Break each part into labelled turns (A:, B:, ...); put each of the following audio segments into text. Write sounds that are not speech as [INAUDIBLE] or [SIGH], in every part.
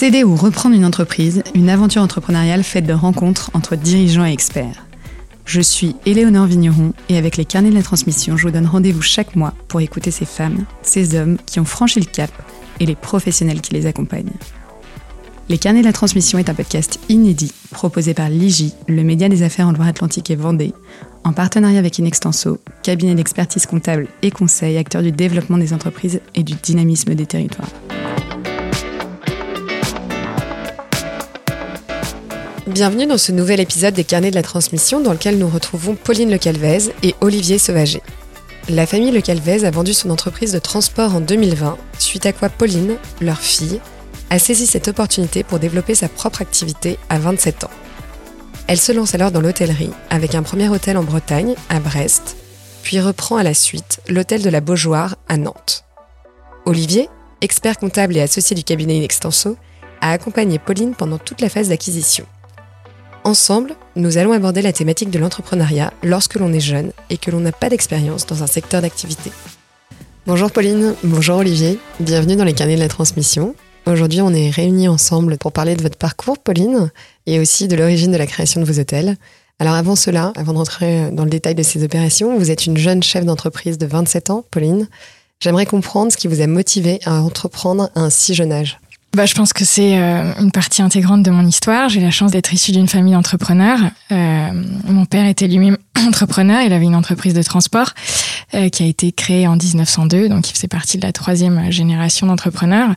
A: Céder ou reprendre une entreprise, une aventure entrepreneuriale faite de rencontres entre dirigeants et experts. Je suis Éléonore Vigneron et avec les carnets de la transmission, je vous donne rendez-vous chaque mois pour écouter ces femmes, ces hommes qui ont franchi le cap et les professionnels qui les accompagnent. Les carnets de la transmission est un podcast inédit proposé par l'IGI, le média des affaires en Loire-Atlantique et Vendée, en partenariat avec Inextenso, cabinet d'expertise comptable et conseil, acteur du développement des entreprises et du dynamisme des territoires.
B: Bienvenue dans ce nouvel épisode des Carnets de la Transmission dans lequel nous retrouvons Pauline Le Calvez et Olivier Sauvager. La famille Le Calvez a vendu son entreprise de transport en 2020, suite à quoi Pauline, leur fille, a saisi cette opportunité pour développer sa propre activité à 27 ans. Elle se lance alors dans l'hôtellerie avec un premier hôtel en Bretagne, à Brest, puis reprend à la suite l'hôtel de la Beaujoire à Nantes. Olivier, expert comptable et associé du cabinet Inextenso, a accompagné Pauline pendant toute la phase d'acquisition. Ensemble, nous allons aborder la thématique de l'entrepreneuriat lorsque l'on est jeune et que l'on n'a pas d'expérience dans un secteur d'activité. Bonjour Pauline, bonjour Olivier, bienvenue dans les carnets de la transmission. Aujourd'hui, on est réunis ensemble pour parler de votre parcours, Pauline, et aussi de l'origine de la création de vos hôtels. Alors avant cela, avant de rentrer dans le détail de ces opérations, vous êtes une jeune chef d'entreprise de 27 ans, Pauline. J'aimerais comprendre ce qui vous a motivé à entreprendre à un si jeune âge
C: bah, je pense que c'est euh, une partie intégrante de mon histoire. J'ai la chance d'être issue d'une famille d'entrepreneurs. Euh, mon père était lui-même [CLEARS THROAT] entrepreneur. Il avait une entreprise de transport euh, qui a été créée en 1902, donc il faisait partie de la troisième génération d'entrepreneurs.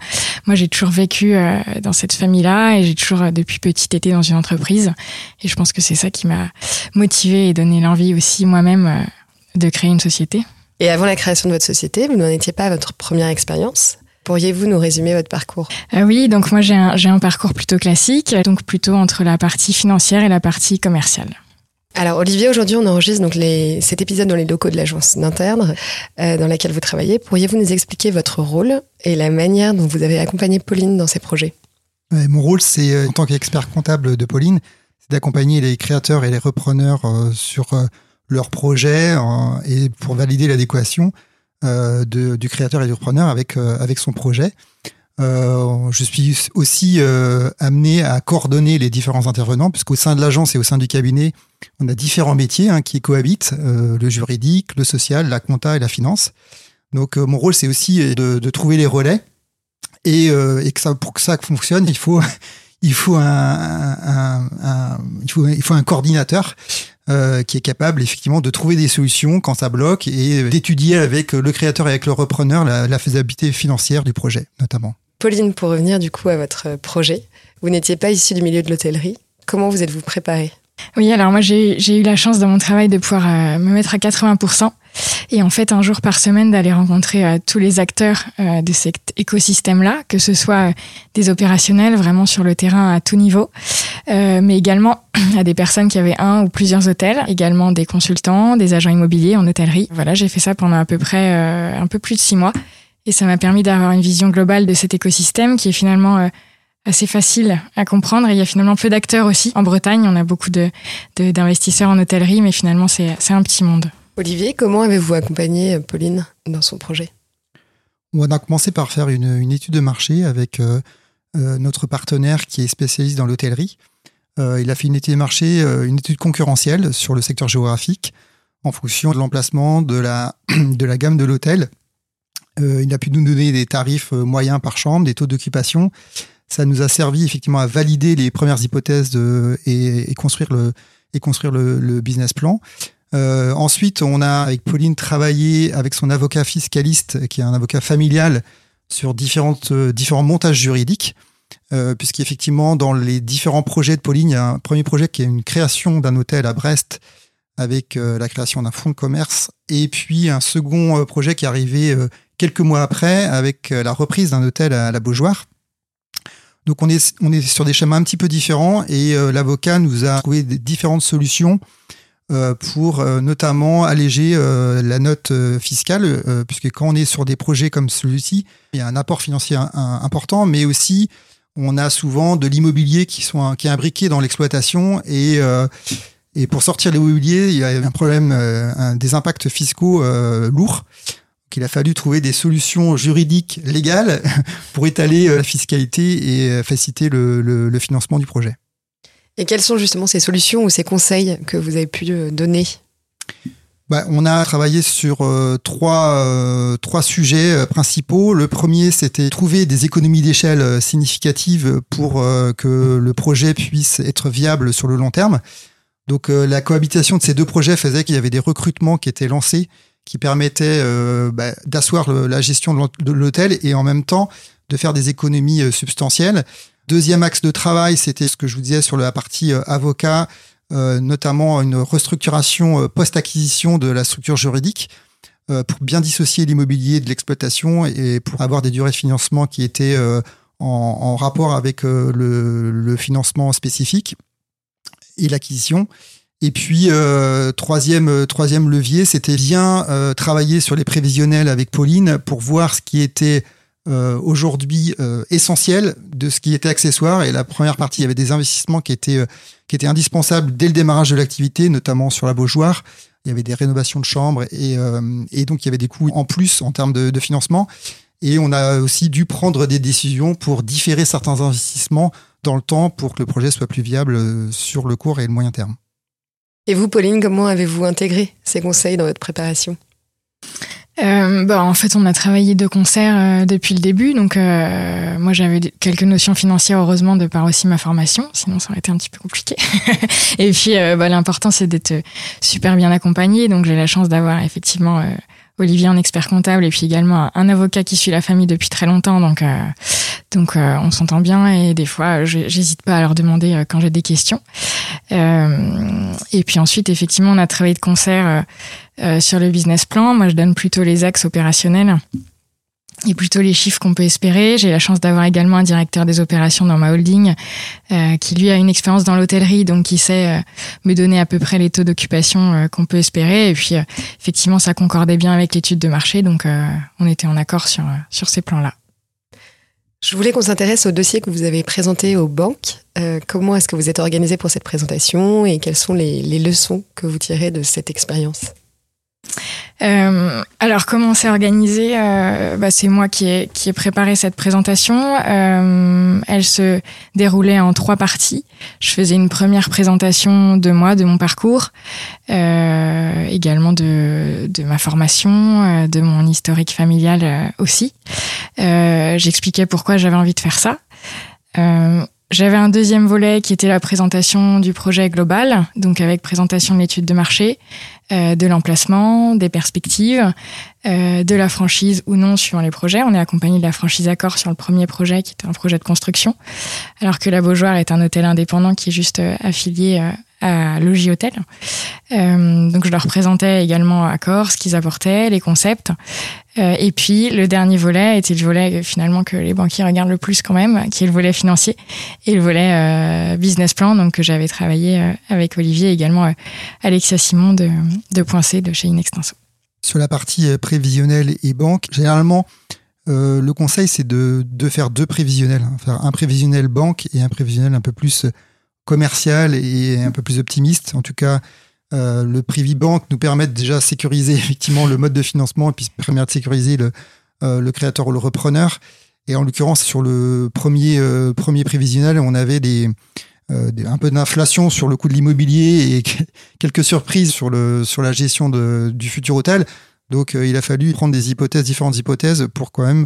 C: Moi, j'ai toujours vécu euh, dans cette famille-là et j'ai toujours, depuis petite, été dans une entreprise. Et je pense que c'est ça qui m'a motivée et donné l'envie aussi moi-même de créer une société.
B: Et avant la création de votre société, vous n'en étiez pas à votre première expérience? Pourriez-vous nous résumer votre parcours?
C: Euh, Oui, donc moi j'ai un, un parcours plutôt classique, donc plutôt entre la partie financière et la partie commerciale.
B: Alors Olivier, aujourd'hui on enregistre donc les, cet épisode dans les locaux de l'agence d'Interne euh, dans laquelle vous travaillez. Pourriez-vous nous expliquer votre rôle et la manière dont vous avez accompagné Pauline dans ses projets?
D: Mon rôle, c'est euh, en tant qu'expert comptable de Pauline, c'est d'accompagner les créateurs et les repreneurs euh, sur euh, leurs projets et pour valider l'adéquation euh, de, du créateur et du repreneur avec, euh, avec son projet. Euh, je suis aussi amené à coordonner les différents intervenants, puisqu'au sein de l'agence et au sein du cabinet, on a différents métiers hein, qui cohabitent, le juridique, le social, la compta et la finance. Donc mon rôle, c'est aussi de, de, trouver les relais. Et, et que ça, pour que ça fonctionne, il faut, [LAUGHS] il faut un, il faut, il faut un coordinateur euh, qui est capable effectivement de trouver des solutions quand ça bloque et d'étudier avec le créateur et avec le repreneur la, la, faisabilité financière du projet notamment.
B: Pauline, pour revenir du coup à votre projet, vous n'étiez pas issu du milieu de l'hôtellerie. Comment vous êtes-vous préparé
C: Oui, alors moi j'ai eu la chance dans mon travail de pouvoir euh, me mettre à 80% et en fait un jour par semaine d'aller rencontrer euh, tous les acteurs euh, de cet écosystème-là, que ce soit euh, des opérationnels vraiment sur le terrain à tout niveau, euh, mais également [CLEARS THROAT] à des personnes qui avaient un ou plusieurs hôtels, également des consultants, des agents immobiliers en hôtellerie. Voilà, j'ai fait ça pendant à peu près euh, un peu plus de six mois et ça m'a permis d'avoir une vision globale de cet écosystème qui est finalement assez facile à comprendre. Et il y a finalement peu d'acteurs aussi. En Bretagne, on a beaucoup de, d'investisseurs en hôtellerie, mais finalement, c'est, c'est un petit monde.
B: Olivier, comment avez-vous accompagné Pauline dans son projet?
D: On a commencé par faire une, une étude de marché avec euh, euh, notre partenaire qui est spécialiste dans l'hôtellerie. Euh, il a fait une étude de marché, euh, une étude concurrentielle sur le secteur géographique en fonction de l'emplacement, de la, [CLEARS THROAT] de la gamme de l'hôtel. Euh, il a pu nous donner des tarifs moyens par chambre, des taux d'occupation. Ça nous a servi effectivement à valider les premières hypothèses et, construire le, et construire le, business plan. Euh, ensuite, on a avec Pauline travaillé avec son avocat fiscaliste, qui est un avocat familial, sur différentes, euh, différents montages juridiques. Euh, puisqu'effectivement, dans les différents projets de Pauline, il y a un premier projet qui est une création d'un hôtel à Brest avec la création d'un fonds de commerce, et puis un second projet qui est arrivé quelques mois après avec la reprise d'un hôtel à la Beaujoire. Donc on est, on est sur des schémas un petit peu différents et l'avocat nous a trouvé différentes solutions euh, pour euh, notamment alléger euh, la note fiscale, puisque quand on est sur des projets comme celui-ci, il y a un apport financier important, mais aussi on a souvent de l'immobilier qui, qui est imbriqué dans l'exploitation et, et pour sortir l'immobilier, il y a un problème, des impacts fiscaux lourds. Qu'il a fallu trouver des solutions juridiques légales [LAUGHS] pour étaler la fiscalité et faciliter le financement du projet.
B: Et quelles sont justement ces solutions ou ces conseils que vous avez pu donner?
D: Bah, on a travaillé sur euh, trois, euh, trois sujets euh, principaux. Le premier, c'était trouver des économies d'échelle significatives pour que le projet puisse être viable sur le long terme. Donc la cohabitation de ces deux projets faisait qu'il y avait des recrutements qui étaient lancés, qui permettaient bah, d'asseoir la gestion de l'hôtel et en même temps de faire des économies substantielles. Deuxième axe de travail, c'était ce que je vous disais sur la partie avocat, euh, notamment une restructuration euh, post-acquisition de la structure juridique euh, pour bien dissocier l'immobilier de l'exploitation et pour avoir des durées de financement qui étaient en, rapport avec le, financement spécifique et l'acquisition. Et puis, troisième, troisième levier, c'était bien travailler sur les prévisionnels avec Pauline pour voir ce qui était aujourd'hui essentiel de ce qui était accessoire. Et la première partie, il y avait des investissements qui étaient qui était indispensable dès le démarrage de l'activité, notamment sur la Beaujoire. Il y avait des rénovations de chambres et, euh, donc il y avait des coûts en plus en termes de, financement. Et on a aussi dû prendre des décisions pour différer certains investissements dans le temps pour que le projet soit plus viable euh, sur le court et le moyen terme.
B: Et vous, Pauline, comment avez-vous intégré ces conseils dans votre préparation?
C: Euh, bah, en fait, on a travaillé de concert euh, depuis le début. Donc, euh, moi, j'avais quelques notions financières, heureusement, de par aussi ma formation. Sinon, ça aurait été un petit peu compliqué. [LAUGHS] et puis, bah, l'important, c'est d'être super bien accompagné. Donc, j'ai la chance d'avoir effectivement Olivier en expert comptable et puis également un avocat qui suit la famille depuis très longtemps. Donc, donc on s'entend bien et des fois, j'hésite pas à leur demander quand j'ai des questions. et puis ensuite, effectivement, on a travaillé de concert euh, sur le business plan, moi je donne plutôt les axes opérationnels et plutôt les chiffres qu'on peut espérer. J'ai la chance d'avoir également un directeur des opérations dans ma holding euh, qui lui a une expérience dans l'hôtellerie, donc qui sait euh, me donner à peu près les taux d'occupation qu'on peut espérer. Et puis effectivement, ça concordait bien avec l'étude de marché, donc on était en accord sur, sur ces plans-là.
B: Je voulais qu'on s'intéresse au dossier que vous avez présenté aux banques. comment est-ce que vous êtes organisé pour cette présentation et quelles sont les, les leçons que vous tirez de cette expérience?
C: Euh, alors comment c'est organisé euh, bah, C'est moi qui ai, préparé cette présentation. Euh, elle se déroulait en trois parties. Je faisais une première présentation de moi, de mon parcours, également de, ma formation, de mon historique familial aussi. J'expliquais pourquoi j'avais envie de faire ça. J'avais un deuxième volet qui était la présentation du projet global, donc avec présentation de l'étude de marché, euh, de l'emplacement, des perspectives, euh, de la franchise ou non suivant les projets. On est accompagné de la franchise Accor sur le premier projet qui était un projet de construction, alors que la Beaujoire est un hôtel indépendant qui est juste euh, affilié à Logis Hôtel. Euh, donc je leur présentais également à corps ce qu'ils apportaient, les concepts. Euh, et puis le dernier volet était le volet euh, finalement que les banquiers regardent le plus quand même, qui est le volet financier et le volet euh, business plan, donc que j'avais travaillé avec Olivier et également Alexia Simon de, de Point C de chez Inextenso.
D: Sur la partie prévisionnelle et banque, généralement, le conseil c'est de, de faire deux prévisionnels, hein. faire un prévisionnel banque et un prévisionnel un peu plus commercial et un peu plus optimiste. En tout cas, euh, le Privy Bank nous permet de déjà sécuriser [LAUGHS] effectivement le mode de financement et puis permet de sécuriser le, euh, le créateur ou le repreneur. Et en l'occurrence, sur le premier, euh, prévisionnel, on avait un peu d'inflation sur le coût de l'immobilier et [LAUGHS] quelques surprises sur, la gestion du futur hôtel. Donc, il a fallu prendre des hypothèses, différentes hypothèses, pour quand même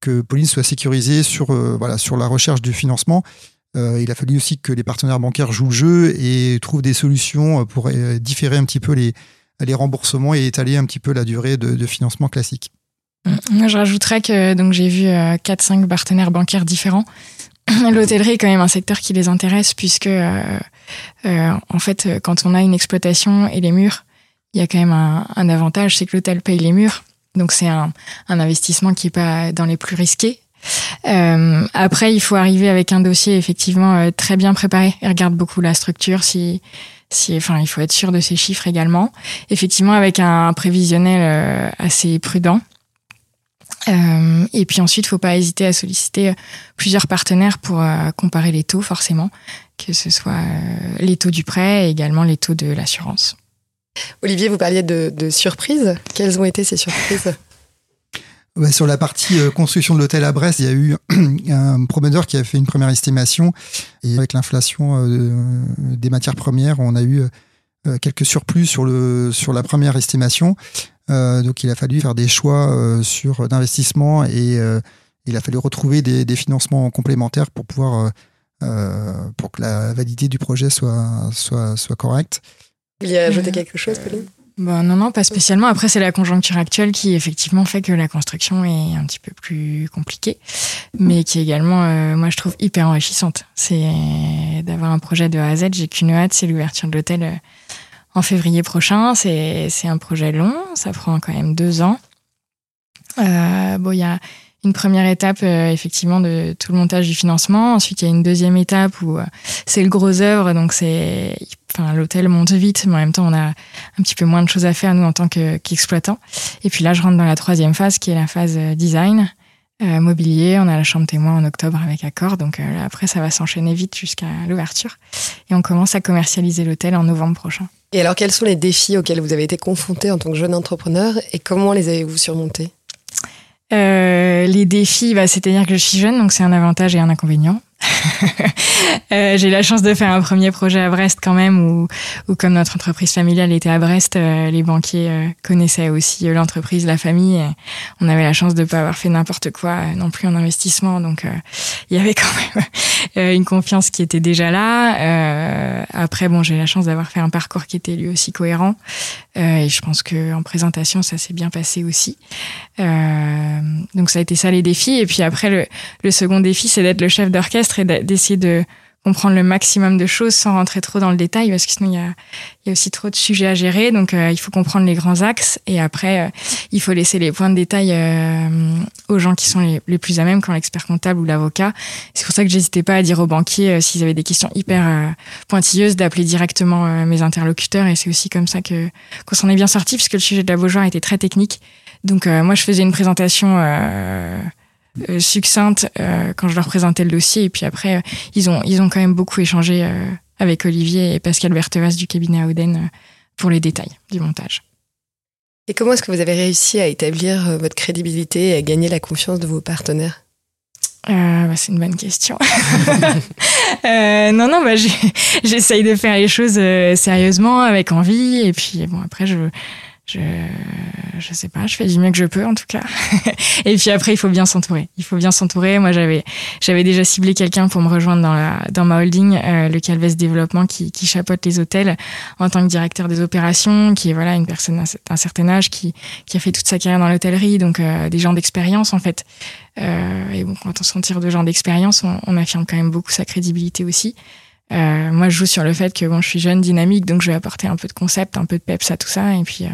D: que Pauline soit sécurisée sur la recherche du financement euh, il a fallu aussi que les partenaires bancaires jouent le jeu et trouvent des solutions pour euh, différer un petit peu les, remboursements et étaler un petit peu la durée de, financement classique.
C: Moi, je rajouterais que donc j'ai vu 4-5 euh, partenaires bancaires différents. [CLEARS THROAT] L'hôtellerie est quand même un secteur qui les intéresse puisque, en fait, quand on a une exploitation et les murs, il y a quand même un, un avantage, c'est que l'hôtel paye les murs. Donc c'est un, un, investissement qui est pas dans les plus risqués euh, après, il faut arriver avec un dossier effectivement euh, très bien préparé. Il regarde beaucoup la structure, si, si, enfin, il faut être sûr de ses chiffres également. Effectivement, avec un prévisionnel euh, assez prudent. Euh, et puis ensuite, il faut pas hésiter à solliciter plusieurs partenaires pour comparer les taux, forcément, que ce soit les taux du prêt et également les taux de l'assurance.
B: Olivier, vous parliez de, de surprises. Quelles ont été ces surprises?
D: Ouais, sur la partie euh, construction de l'hôtel à Brest, il y a eu [CLEARS THROAT] un promoteur qui a fait une première estimation et avec l'inflation euh, des matières premières, on a eu euh, quelques surplus sur le sur la première estimation. donc il a fallu faire des choix sur d'investissement et il a fallu retrouver des, des financements complémentaires pour pouvoir pour que la validité du projet soit soit soit correcte.
B: Il y a ajouté quelque chose, Pauline?
C: Bon, non, non, pas spécialement. Après, c'est la conjoncture actuelle qui effectivement fait que la construction est un petit peu plus compliquée, mais qui est également, euh, moi, je trouve hyper enrichissante. C'est d'avoir un projet de A à Z. J'ai qu'une hâte, c'est l'ouverture de l'hôtel euh, en février prochain. C'est un projet long, ça prend quand même deux ans. Euh, bon, il y a une première étape euh, effectivement de tout le montage du financement. Ensuite, il y a une deuxième étape où euh, c'est le gros œuvre, donc c'est, enfin, l'hôtel monte vite, mais en même temps, on a un petit peu moins de choses à faire nous en tant qu'exploitants. Et puis là, je rentre dans la troisième phase qui est la phase euh, design. mobilier, on a la chambre témoin en octobre avec accord, donc après ça va s'enchaîner vite jusqu'à l'ouverture et on commence à commercialiser l'hôtel en novembre prochain.
B: Et alors quels sont les défis auxquels vous avez été confrontés en tant que jeune entrepreneur et comment les avez-vous surmontés?
C: Euh, les défis, bah, c'est-à-dire que je suis jeune, donc c'est un avantage et un inconvénient. [LAUGHS] euh, j'ai la chance de faire un premier projet à Brest quand même, où, où comme notre entreprise familiale était à Brest, euh, les banquiers euh, connaissaient aussi euh, l'entreprise, la famille. on avait la chance de ne pas avoir fait n'importe quoi non plus en investissement, donc il y avait [LAUGHS] quand même une confiance qui était déjà là. après, bon, j'ai la chance d'avoir fait un parcours qui était lui aussi cohérent, et je pense que en présentation, ça s'est bien passé aussi. donc ça a été ça les défis. Et puis après, le, le second défi, c'est d'être le chef d'orchestre et d'essayer de comprendre le maximum de choses sans rentrer trop dans le détail parce que sinon il y a, y a aussi trop de sujets à gérer. Donc euh, il faut comprendre les grands axes. Et après euh, il faut laisser les points de détail euh, aux gens qui sont les, plus à même comme l'expert comptable ou l'avocat. C'est pour ça que j'hésitais pas à dire aux banquiers s'ils avaient des questions hyper pointilleuses d'appeler directement mes interlocuteurs. Et c'est aussi comme ça que qu'on s'en est bien sorti puisque le sujet de la Beaujoire était très technique. Donc moi je faisais une présentation euh, succincte euh, quand je leur présentais le dossier. Et puis après, euh, ils ont ils ont quand même beaucoup échangé avec Olivier et Pascal Berthevas du cabinet Auden pour les détails du montage.
B: Et comment est-ce que vous avez réussi à établir votre crédibilité et à gagner la confiance de vos partenaires?
C: Euh, bah, c'est une bonne question. [LAUGHS] euh, non, non, bah, [LAUGHS] j'essaye de faire les choses sérieusement, avec envie, et puis bon après je je je sais pas, je fais du mieux que je peux en tout cas. [LAUGHS] et puis après il faut bien s'entourer. Il faut bien s'entourer. Moi j'avais j'avais déjà ciblé quelqu'un pour me rejoindre dans la dans ma holding euh, le Calves Développement qui qui chapeaute les hôtels en tant que directeur des opérations, qui est voilà une personne d'un certain âge qui qui a fait toute sa carrière dans l'hôtellerie, donc euh, des gens d'expérience en fait. Euh, et bon quand on s'en tire de gens d'expérience, on, on affirme quand même beaucoup sa crédibilité aussi. Euh, moi, je joue sur le fait que bon, je suis jeune, dynamique, donc je vais apporter un peu de concept, un peu de peps à tout ça. Et puis, euh,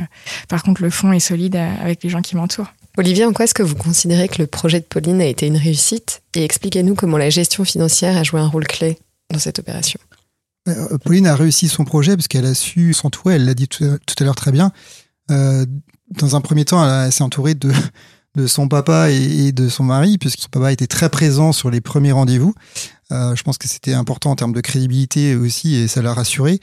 C: par contre, le fond est solide euh, avec les gens qui m'entourent.
B: Olivier, en quoi est-ce que vous considérez que le projet de Pauline a été une réussite? Et expliquez-nous comment la gestion financière a joué un rôle clé dans cette opération.
D: Pauline a réussi son projet parce qu'elle a su s'entourer, elle l'a dit tout à l'heure très bien. dans un premier temps, elle s'est entourée de, de son papa et, de son mari, puisque son papa était très présent sur les premiers rendez-vous. Euh, je pense que c'était important en termes de crédibilité aussi, et ça l'a rassuré.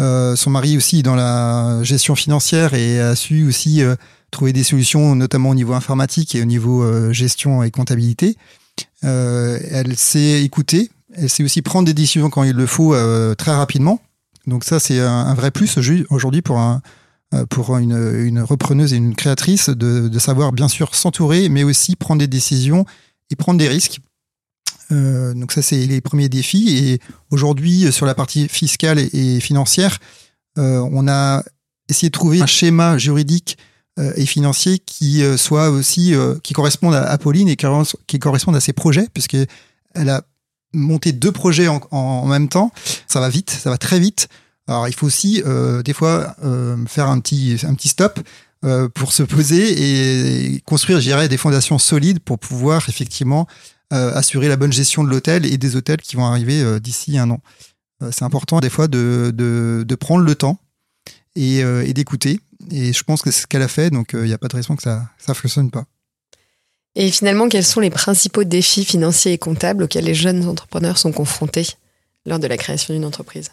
D: Euh, son mari aussi dans la gestion financière et a su aussi euh, trouver des solutions, notamment au niveau informatique et au niveau gestion et comptabilité. Elle sait écouter, elle sait aussi prendre des décisions quand il le faut très rapidement. Donc ça, c'est un, vrai plus aujourd'hui pour un, pour une, repreneuse et une créatrice de savoir bien sûr s'entourer, mais aussi prendre des décisions et prendre des risques. Euh, donc ça, c'est les premiers défis. Et aujourd'hui, sur la partie fiscale et, financière, euh, on a essayé de trouver un schéma juridique euh, et financier qui euh, soit aussi qui corresponde à, Pauline et qui, corresponde à ses projets, puisque elle a monté deux projets en, même temps. Ça va vite, ça va très vite. Alors il faut aussi euh, des fois euh, faire un petit un petit stop euh, pour se poser et construire, je dirais, des fondations solides pour pouvoir effectivement assurer la bonne gestion de l'hôtel et des hôtels qui vont arriver d'ici un an. c'est important des fois de, prendre le temps et, et d'écouter. Et je pense que c'est ce qu'elle a fait, donc il n'y a pas de raison que ça ne fonctionne pas.
B: Et finalement, quels sont les principaux défis financiers et comptables auxquels les jeunes entrepreneurs sont confrontés lors de la création d'une entreprise?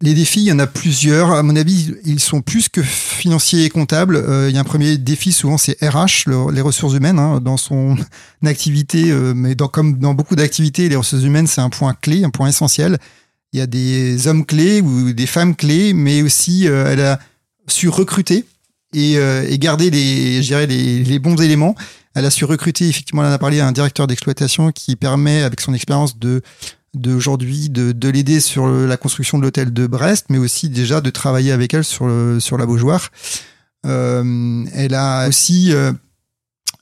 D: Les défis, il y en a plusieurs. À mon avis, ils sont plus que financiers et comptables. Euh, il y a un premier défi, souvent, c'est RH, les ressources humaines, hein, dans son [LAUGHS] activité. Euh, mais comme dans beaucoup d'activités, les ressources humaines, c'est un point clé, un point essentiel. Il y a des hommes clés ou des femmes clés, mais aussi, euh, elle a su recruter et, garder les, les, les bons éléments. Elle a su recruter, effectivement, elle en a parlé, un directeur d'exploitation qui permet, avec son expérience, de d'aujourd'hui de, de l'aider sur la construction de l'hôtel de Brest, mais aussi déjà de travailler avec elle sur, sur la Beaujoire. Euh, elle a aussi euh,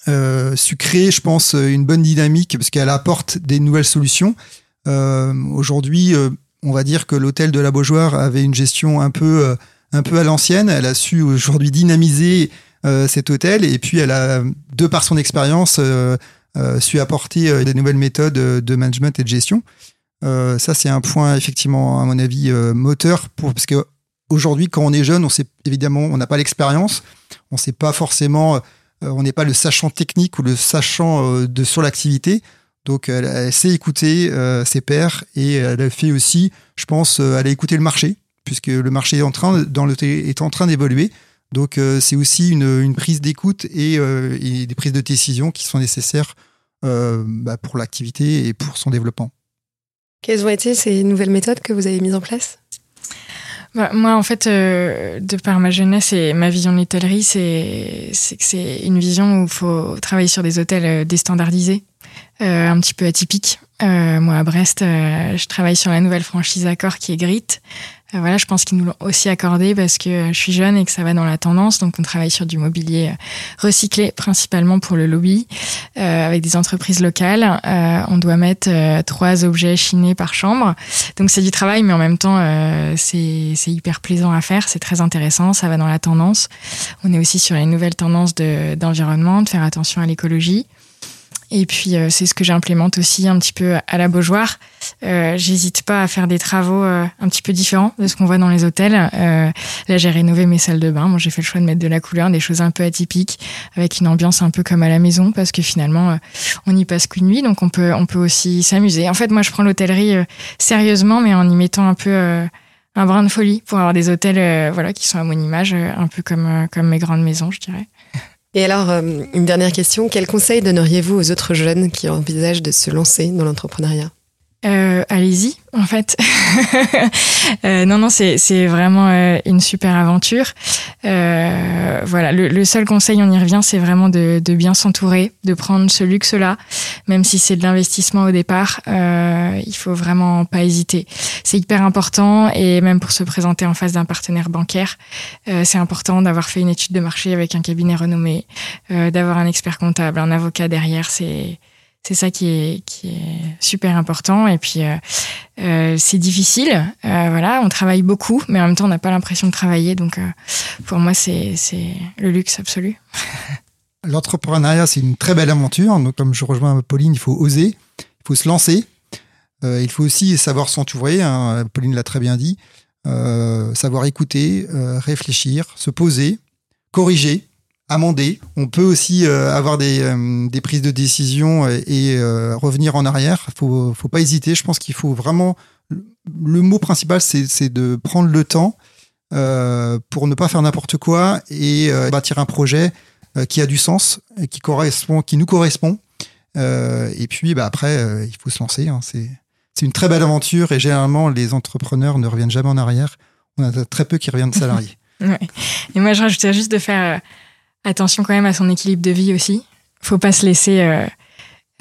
D: euh, su créer, je pense, une bonne dynamique parce qu'elle apporte des nouvelles solutions. Aujourd'hui, on va dire que l'hôtel de la Beaujoire avait une gestion un peu, un peu à l'ancienne. Elle a su aujourd'hui dynamiser cet hôtel et puis elle a, de par son expérience, su apporter des nouvelles méthodes de management et de gestion. Euh, ça, c'est un point effectivement, à mon avis, euh, moteur pour parce que aujourd'hui, quand on est jeune, on sait évidemment, on n'a pas l'expérience, on sait pas forcément, euh, on n'est pas le sachant technique ou le sachant de sur l'activité. Donc, elle, sait écouter ses pairs et elle fait aussi, je pense, elle a le marché puisque le marché est en train, dans en train d'évoluer. Donc, c'est aussi une, prise d'écoute et, et, des prises de décision qui sont nécessaires bah, pour l'activité et pour son développement.
B: Quelles ont été ces nouvelles méthodes que vous avez mises en place?
C: Bah, moi, en fait, euh, de par ma jeunesse et ma vision de l'hôtellerie, c'est que c'est une vision où il faut travailler sur des hôtels euh, déstandardisés, euh, un petit peu atypiques. Euh, moi, à Brest, euh, je travaille sur la nouvelle franchise Accor qui est Grit. Euh, voilà, je pense qu'ils nous l'ont aussi accordé parce que euh, je suis jeune et que ça va dans la tendance. Donc, on travaille sur du mobilier euh, recyclé, principalement pour le lobby, avec des entreprises locales. on doit mettre trois objets chinés par chambre. Donc, c'est du travail, mais en même temps, c'est hyper plaisant à faire. C'est très intéressant. Ça va dans la tendance. On est aussi sur les nouvelles tendances d'environnement, de, de faire attention à l'écologie. Et puis euh, c'est ce que j'implémente aussi un petit peu à la Beaujoire. Euh, J'hésite pas à faire des travaux euh, un petit peu différents de ce qu'on voit dans les hôtels. Euh, là j'ai rénové mes salles de bain. Moi j'ai fait le choix de mettre de la couleur, des choses un peu atypiques, avec une ambiance un peu comme à la maison, parce que finalement euh, on n'y passe qu'une nuit, donc on peut on peut aussi s'amuser. En fait moi je prends l'hôtellerie sérieusement, mais en y mettant un peu un brin de folie pour avoir des hôtels voilà qui sont à mon image, un peu comme comme mes grandes maisons, je dirais.
B: Et alors, euh, une dernière question. Quel conseil donneriez-vous aux autres jeunes qui envisagent de se lancer dans l'entrepreneuriat?
C: Euh, allez-y, en fait. [LAUGHS] euh, non, non, c'est vraiment euh, une super aventure. Euh, voilà, le, le, seul conseil, on y revient, c'est vraiment de, de bien s'entourer, de prendre ce luxe-là, même si c'est de l'investissement au départ. Euh, il faut vraiment pas hésiter. C'est hyper important et même pour se présenter en face d'un partenaire bancaire, c'est important d'avoir fait une étude de marché avec un cabinet renommé, d'avoir un expert comptable, un avocat derrière. C'est c'est ça qui est, qui est super important. Et puis, euh, euh, c'est difficile. Euh, voilà, on travaille beaucoup, mais en même temps, on n'a pas l'impression de travailler. Donc, pour moi, c'est le luxe absolu. [LAUGHS]
D: L'entrepreneuriat, c'est une très belle aventure. Donc, comme je rejoins Pauline, il faut oser, il faut se lancer. Il faut aussi savoir s'entourer. Hein, Pauline l'a très bien dit. savoir écouter, réfléchir, se poser, corriger amender. On peut aussi euh, avoir des, euh, des, prises de décision et, euh, revenir en arrière. Faut, faut pas hésiter. Je pense qu'il faut vraiment. Le mot principal, c'est de prendre le temps pour ne pas faire n'importe quoi et bâtir un projet qui a du sens, et qui correspond, qui nous correspond. et puis, bah, après, il faut se lancer. Hein. C'est une très belle aventure et généralement, les entrepreneurs ne reviennent jamais en arrière. On a très peu qui reviennent salariés. [LAUGHS]
C: ouais. Et moi, je rajouterais juste de faire attention quand même à son équilibre de vie aussi. Faut pas se laisser euh,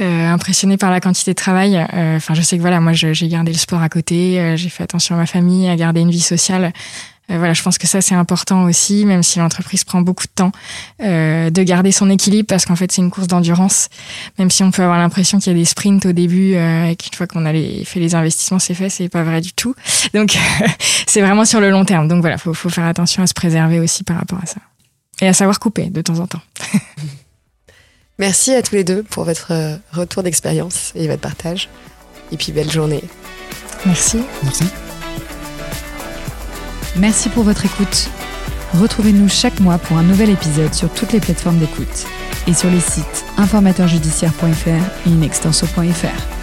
C: euh, impressionner par la quantité de travail. Euh, enfin, je sais que voilà, moi, j'ai gardé le sport à côté, euh, j'ai fait attention à ma famille, à garder une vie sociale. Euh, voilà, je pense que ça c'est important aussi, même si l'entreprise prend beaucoup de temps, de garder son équilibre parce qu'en fait c'est une course d'endurance. Même si on peut avoir l'impression qu'il y a des sprints au début et qu'une fois qu'on a fait les investissements c'est fait, c'est pas vrai du tout. Donc [LAUGHS] c'est vraiment sur le long terme. Donc voilà, faut, faut faire attention à se préserver aussi par rapport à ça. Et à savoir couper de temps en temps. [LAUGHS]
B: Merci à tous les deux pour votre euh, retour d'expérience et votre partage. Et puis belle journée.
C: Merci.
D: Merci.
A: Merci pour votre écoute. Retrouvez-nous chaque mois pour un nouvel épisode sur toutes les plateformes d'écoute et sur les sites informateurjudiciaire.fr et inextenso.fr.